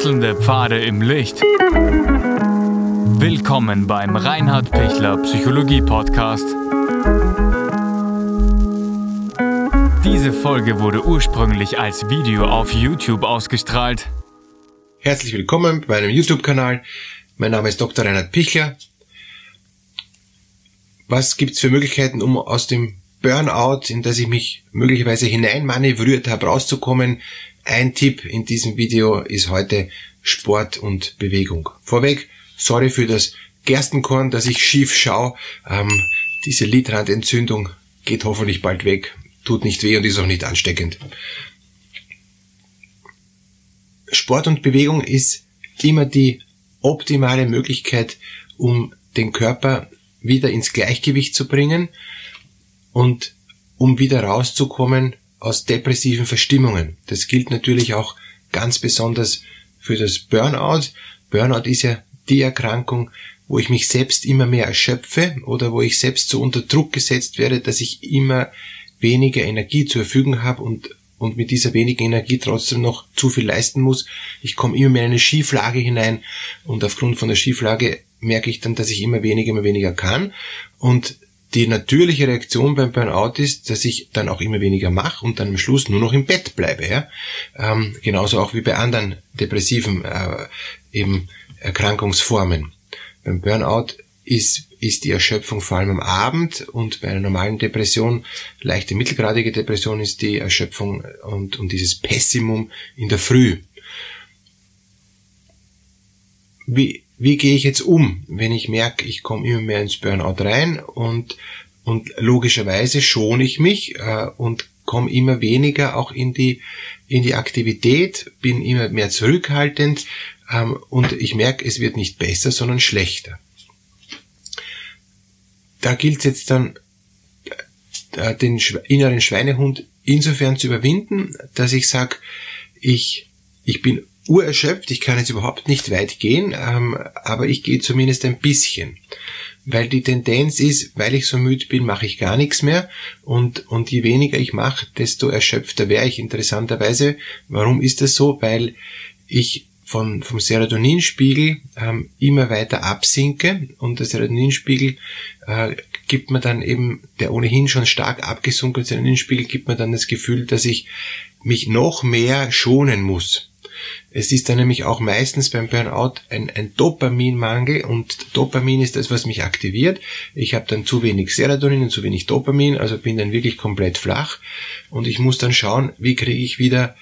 Wechselnde Pfade im Licht. Willkommen beim Reinhard Pichler Psychologie Podcast. Diese Folge wurde ursprünglich als Video auf YouTube ausgestrahlt. Herzlich willkommen bei meinem YouTube-Kanal. Mein Name ist Dr. Reinhard Pichler. Was gibt's für Möglichkeiten, um aus dem Burnout, in das ich mich möglicherweise hineinmanövriert habe, rauszukommen? Ein Tipp in diesem Video ist heute Sport und Bewegung. Vorweg, sorry für das Gerstenkorn, dass ich schief schaue. Ähm, diese Lidrandentzündung geht hoffentlich bald weg, tut nicht weh und ist auch nicht ansteckend. Sport und Bewegung ist immer die optimale Möglichkeit, um den Körper wieder ins Gleichgewicht zu bringen und um wieder rauszukommen aus depressiven Verstimmungen. Das gilt natürlich auch ganz besonders für das Burnout. Burnout ist ja die Erkrankung, wo ich mich selbst immer mehr erschöpfe oder wo ich selbst so unter Druck gesetzt werde, dass ich immer weniger Energie zur Verfügung habe und, und mit dieser wenigen Energie trotzdem noch zu viel leisten muss. Ich komme immer mehr in eine Schieflage hinein und aufgrund von der Schieflage merke ich dann, dass ich immer weniger, immer weniger kann und die natürliche Reaktion beim Burnout ist, dass ich dann auch immer weniger mache und dann am Schluss nur noch im Bett bleibe. Ja? Ähm, genauso auch wie bei anderen depressiven äh, eben Erkrankungsformen. Beim Burnout ist, ist die Erschöpfung vor allem am Abend und bei einer normalen Depression, leichte mittelgradige Depression ist die Erschöpfung und, und dieses Pessimum in der Früh. Wie, wie gehe ich jetzt um, wenn ich merke, ich komme immer mehr ins Burnout rein und, und logischerweise schone ich mich äh, und komme immer weniger auch in die, in die Aktivität, bin immer mehr zurückhaltend ähm, und ich merke, es wird nicht besser, sondern schlechter. Da gilt es jetzt dann, äh, den inneren Schweinehund insofern zu überwinden, dass ich sage, ich, ich bin urerschöpft, ich kann jetzt überhaupt nicht weit gehen, ähm, aber ich gehe zumindest ein bisschen. Weil die Tendenz ist, weil ich so müde bin, mache ich gar nichts mehr und, und je weniger ich mache, desto erschöpfter wäre ich interessanterweise. Warum ist das so? Weil ich von, vom Serotoninspiegel ähm, immer weiter absinke und der Serotoninspiegel äh, gibt mir dann eben, der ohnehin schon stark abgesunkene Serotoninspiegel gibt mir dann das Gefühl, dass ich mich noch mehr schonen muss. Es ist dann nämlich auch meistens beim Burnout ein, ein Dopaminmangel und Dopamin ist das, was mich aktiviert. Ich habe dann zu wenig Serotonin und zu wenig Dopamin, also bin dann wirklich komplett flach und ich muss dann schauen, wie kriege ich wieder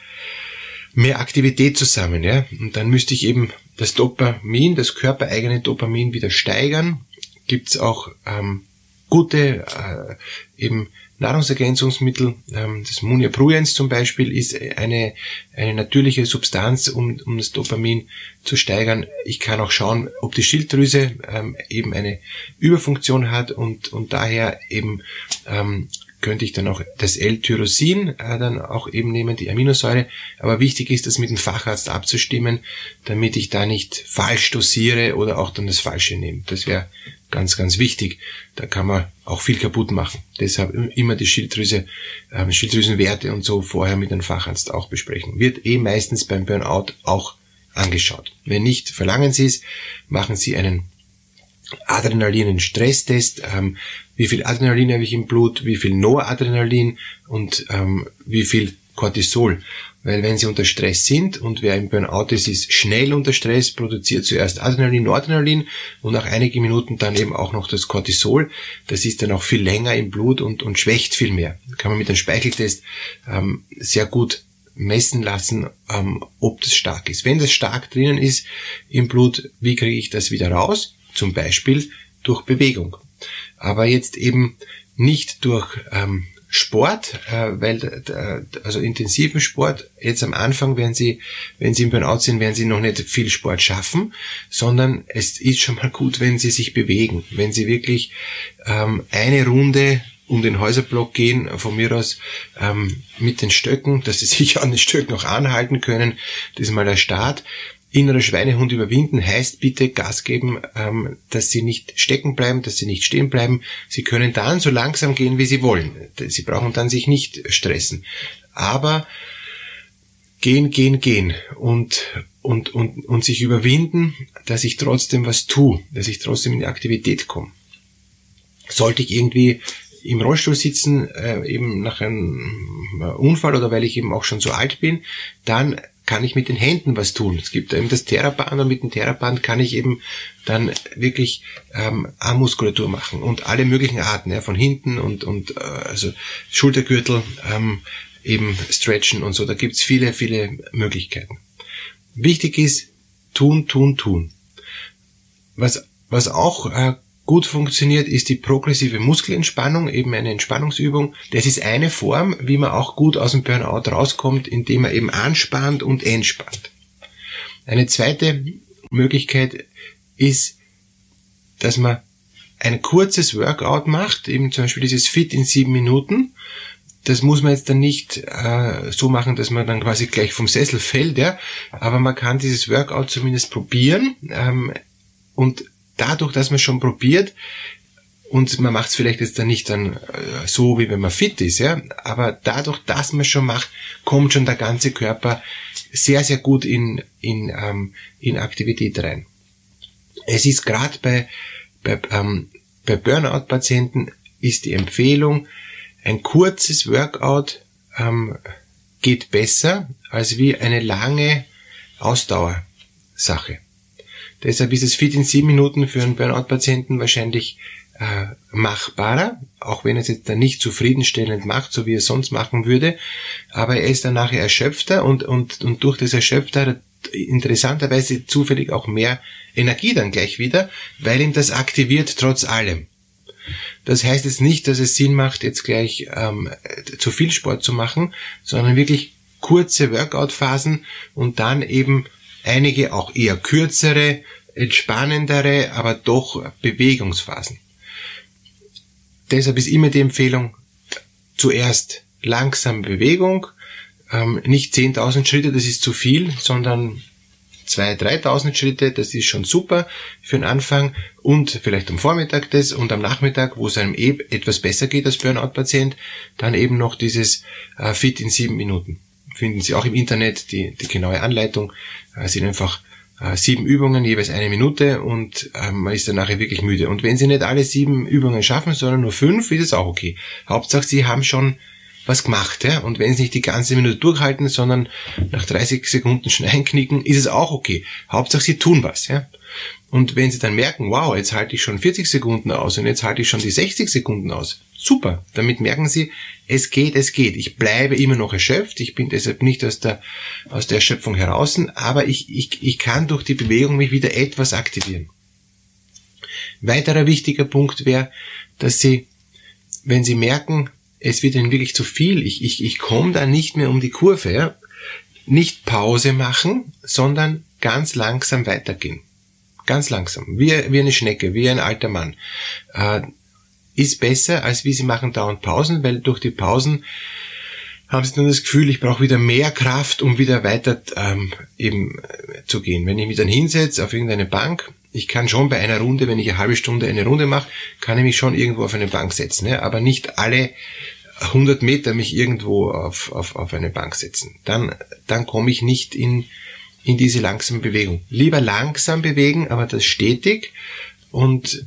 mehr Aktivität zusammen. Ja? Und dann müsste ich eben das Dopamin, das körpereigene Dopamin wieder steigern. Gibt es auch ähm, gute äh, eben Nahrungsergänzungsmittel, ähm, das Munia Pruens zum Beispiel, ist eine, eine natürliche Substanz, um, um das Dopamin zu steigern. Ich kann auch schauen, ob die Schilddrüse ähm, eben eine Überfunktion hat und, und daher eben ähm, könnte ich dann auch das L-Tyrosin äh, dann auch eben nehmen, die Aminosäure. Aber wichtig ist, das mit dem Facharzt abzustimmen, damit ich da nicht falsch dosiere oder auch dann das Falsche nehme. Das wäre ganz, ganz wichtig. Da kann man auch viel kaputt machen. Deshalb immer die Schilddrüse, äh, Schilddrüsenwerte und so vorher mit einem Facharzt auch besprechen. Wird eh meistens beim Burnout auch angeschaut. Wenn nicht, verlangen Sie es, machen Sie einen Adrenalin, einen Stresstest, ähm, wie viel Adrenalin habe ich im Blut, wie viel Noradrenalin und ähm, wie viel Cortisol. Weil wenn sie unter Stress sind und wer im Burnout ist, ist schnell unter Stress, produziert zuerst Adrenalin, Noradrenalin und nach einigen Minuten dann eben auch noch das Cortisol. Das ist dann auch viel länger im Blut und, und schwächt viel mehr. Kann man mit einem Speicheltest ähm, sehr gut messen lassen, ähm, ob das stark ist. Wenn das stark drinnen ist im Blut, wie kriege ich das wieder raus? Zum Beispiel durch Bewegung. Aber jetzt eben nicht durch ähm, Sport, äh, weil äh, also intensiven Sport, jetzt am Anfang werden Sie, wenn Sie im Burnout sind, werden Sie noch nicht viel Sport schaffen, sondern es ist schon mal gut, wenn Sie sich bewegen, wenn Sie wirklich ähm, eine Runde um den Häuserblock gehen, von mir aus ähm, mit den Stöcken, dass sie sich an den Stöcken auch anhalten können. Das ist mal der Start innerer Schweinehund überwinden heißt bitte Gas geben, ähm, dass sie nicht stecken bleiben, dass sie nicht stehen bleiben. Sie können dann so langsam gehen, wie sie wollen. Sie brauchen dann sich nicht stressen. Aber gehen, gehen, gehen und, und, und, und sich überwinden, dass ich trotzdem was tue, dass ich trotzdem in die Aktivität komme. Sollte ich irgendwie im Rollstuhl sitzen, äh, eben nach einem Unfall oder weil ich eben auch schon so alt bin, dann kann ich mit den Händen was tun. Es gibt eben das Theraband und mit dem Theraband kann ich eben dann wirklich ähm, Armmuskulatur machen und alle möglichen Arten, ja, von hinten und, und äh, also Schultergürtel, ähm, eben stretchen und so. Da gibt's viele, viele Möglichkeiten. Wichtig ist, tun, tun, tun. Was, was auch äh, gut funktioniert, ist die progressive Muskelentspannung, eben eine Entspannungsübung. Das ist eine Form, wie man auch gut aus dem Burnout rauskommt, indem man eben anspannt und entspannt. Eine zweite Möglichkeit ist, dass man ein kurzes Workout macht, eben zum Beispiel dieses Fit in sieben Minuten. Das muss man jetzt dann nicht äh, so machen, dass man dann quasi gleich vom Sessel fällt, ja. Aber man kann dieses Workout zumindest probieren ähm, und dadurch, dass man schon probiert, und man macht es vielleicht jetzt dann nicht dann äh, so, wie wenn man fit ist, ja, aber dadurch, dass man schon macht, kommt schon der ganze Körper sehr, sehr gut in, in, ähm, in Aktivität rein. Es ist gerade bei, bei, ähm, bei Burnout-Patienten ist die Empfehlung, ein kurzes Workout ähm, geht besser als wie eine lange Ausdauersache. Deshalb ist es Fit in sieben Minuten für einen Burnout-Patienten wahrscheinlich äh, machbarer, auch wenn es jetzt dann nicht zufriedenstellend macht, so wie er sonst machen würde. Aber er ist dann nachher erschöpfter und, und, und durch das Erschöpfter hat er interessanterweise zufällig auch mehr Energie dann gleich wieder, weil ihm das aktiviert trotz allem. Das heißt jetzt nicht, dass es Sinn macht, jetzt gleich ähm, zu viel Sport zu machen, sondern wirklich kurze Workout-Phasen und dann eben einige auch eher kürzere, entspannendere, aber doch Bewegungsphasen. Deshalb ist immer die Empfehlung, zuerst langsame Bewegung, ähm, nicht 10.000 Schritte, das ist zu viel, sondern 2.000, 3.000 Schritte, das ist schon super für den Anfang und vielleicht am Vormittag das und am Nachmittag, wo es einem eh etwas besser geht als Burnout-Patient, dann eben noch dieses äh, Fit in sieben Minuten finden Sie auch im Internet die, die genaue Anleitung. Es sind einfach äh, sieben Übungen, jeweils eine Minute und äh, man ist dann nachher wirklich müde. Und wenn Sie nicht alle sieben Übungen schaffen, sondern nur fünf, ist es auch okay. Hauptsache, Sie haben schon was gemacht, ja. Und wenn Sie nicht die ganze Minute durchhalten, sondern nach 30 Sekunden schon einknicken, ist es auch okay. Hauptsache, Sie tun was, ja. Und wenn Sie dann merken, wow, jetzt halte ich schon 40 Sekunden aus und jetzt halte ich schon die 60 Sekunden aus, super. Damit merken Sie, es geht, es geht. Ich bleibe immer noch erschöpft. Ich bin deshalb nicht aus der, aus der Erschöpfung heraus, aber ich, ich, ich kann durch die Bewegung mich wieder etwas aktivieren. Weiterer wichtiger Punkt wäre, dass Sie, wenn Sie merken, es wird Ihnen wirklich zu viel, ich, ich, ich komme da nicht mehr um die Kurve, ja, nicht Pause machen, sondern ganz langsam weitergehen. Ganz langsam. Wie, wie eine Schnecke, wie ein alter Mann. Äh, ist besser, als wie sie machen dauernd Pausen, weil durch die Pausen haben sie dann das Gefühl, ich brauche wieder mehr Kraft, um wieder weiter ähm, eben äh, zu gehen. Wenn ich mich dann hinsetze auf irgendeine Bank, ich kann schon bei einer Runde, wenn ich eine halbe Stunde eine Runde mache, kann ich mich schon irgendwo auf eine Bank setzen, ja? aber nicht alle 100 Meter mich irgendwo auf, auf, auf eine Bank setzen. Dann, dann komme ich nicht in, in diese langsame Bewegung. Lieber langsam bewegen, aber das stetig und,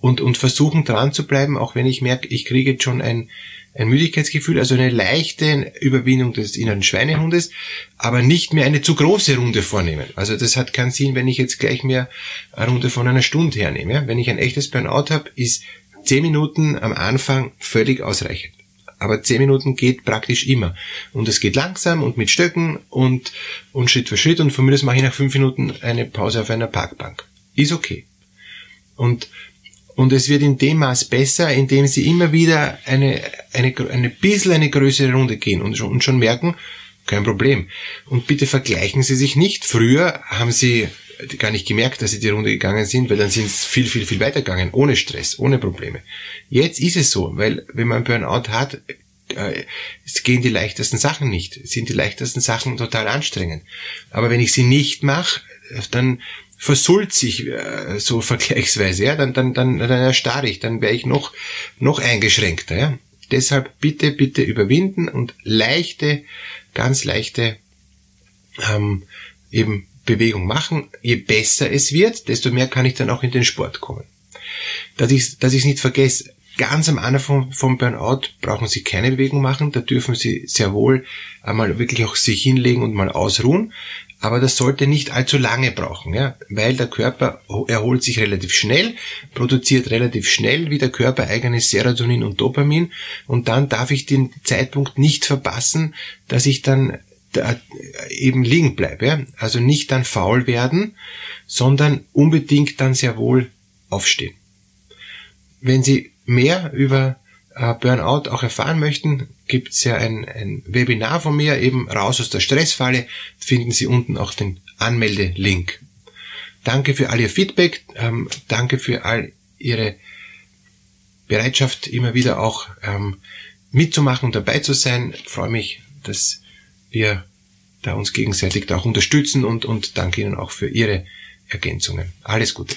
und, und versuchen dran zu bleiben, auch wenn ich merke, ich kriege jetzt schon ein, ein Müdigkeitsgefühl, also eine leichte Überwindung des inneren Schweinehundes, aber nicht mehr eine zu große Runde vornehmen. Also das hat keinen Sinn, wenn ich jetzt gleich mehr eine Runde von einer Stunde hernehme. Wenn ich ein echtes Burnout habe, ist zehn Minuten am Anfang völlig ausreichend. Aber zehn Minuten geht praktisch immer. Und es geht langsam und mit Stöcken und, und Schritt für Schritt. Und von mir das mache ich nach fünf Minuten eine Pause auf einer Parkbank. Ist okay. Und, und es wird in dem Maß besser, indem sie immer wieder eine, eine, eine bisschen eine größere Runde gehen und schon, und schon merken, kein Problem. Und bitte vergleichen Sie sich nicht. Früher haben Sie gar nicht gemerkt, dass sie die Runde gegangen sind, weil dann sind sie viel, viel, viel weiter gegangen, ohne Stress, ohne Probleme. Jetzt ist es so, weil wenn man Burnout hat, äh, es gehen die leichtesten Sachen nicht, sind die leichtesten Sachen total anstrengend. Aber wenn ich sie nicht mache, dann versult sich äh, so vergleichsweise, ja, dann, dann, dann, dann erstarre ich, dann wäre ich noch, noch eingeschränkter, ja. Deshalb bitte, bitte überwinden und leichte, ganz leichte ähm, eben Bewegung machen. Je besser es wird, desto mehr kann ich dann auch in den Sport kommen. Dass ich dass ich nicht vergesse, ganz am Anfang vom Burnout brauchen Sie keine Bewegung machen. Da dürfen Sie sehr wohl einmal wirklich auch sich hinlegen und mal ausruhen. Aber das sollte nicht allzu lange brauchen, ja, weil der Körper erholt sich relativ schnell, produziert relativ schnell wie der Körper eigenes Serotonin und Dopamin und dann darf ich den Zeitpunkt nicht verpassen, dass ich dann da eben liegen bleibe. Ja? Also nicht dann faul werden, sondern unbedingt dann sehr wohl aufstehen. Wenn Sie mehr über äh, Burnout auch erfahren möchten, gibt es ja ein, ein Webinar von mir, eben raus aus der Stressfalle, finden Sie unten auch den Anmelde-Link. Danke für all Ihr Feedback, ähm, danke für all Ihre Bereitschaft, immer wieder auch ähm, mitzumachen und dabei zu sein. Ich freue mich, dass wir da uns gegenseitig da auch unterstützen und, und danke Ihnen auch für Ihre Ergänzungen. Alles Gute.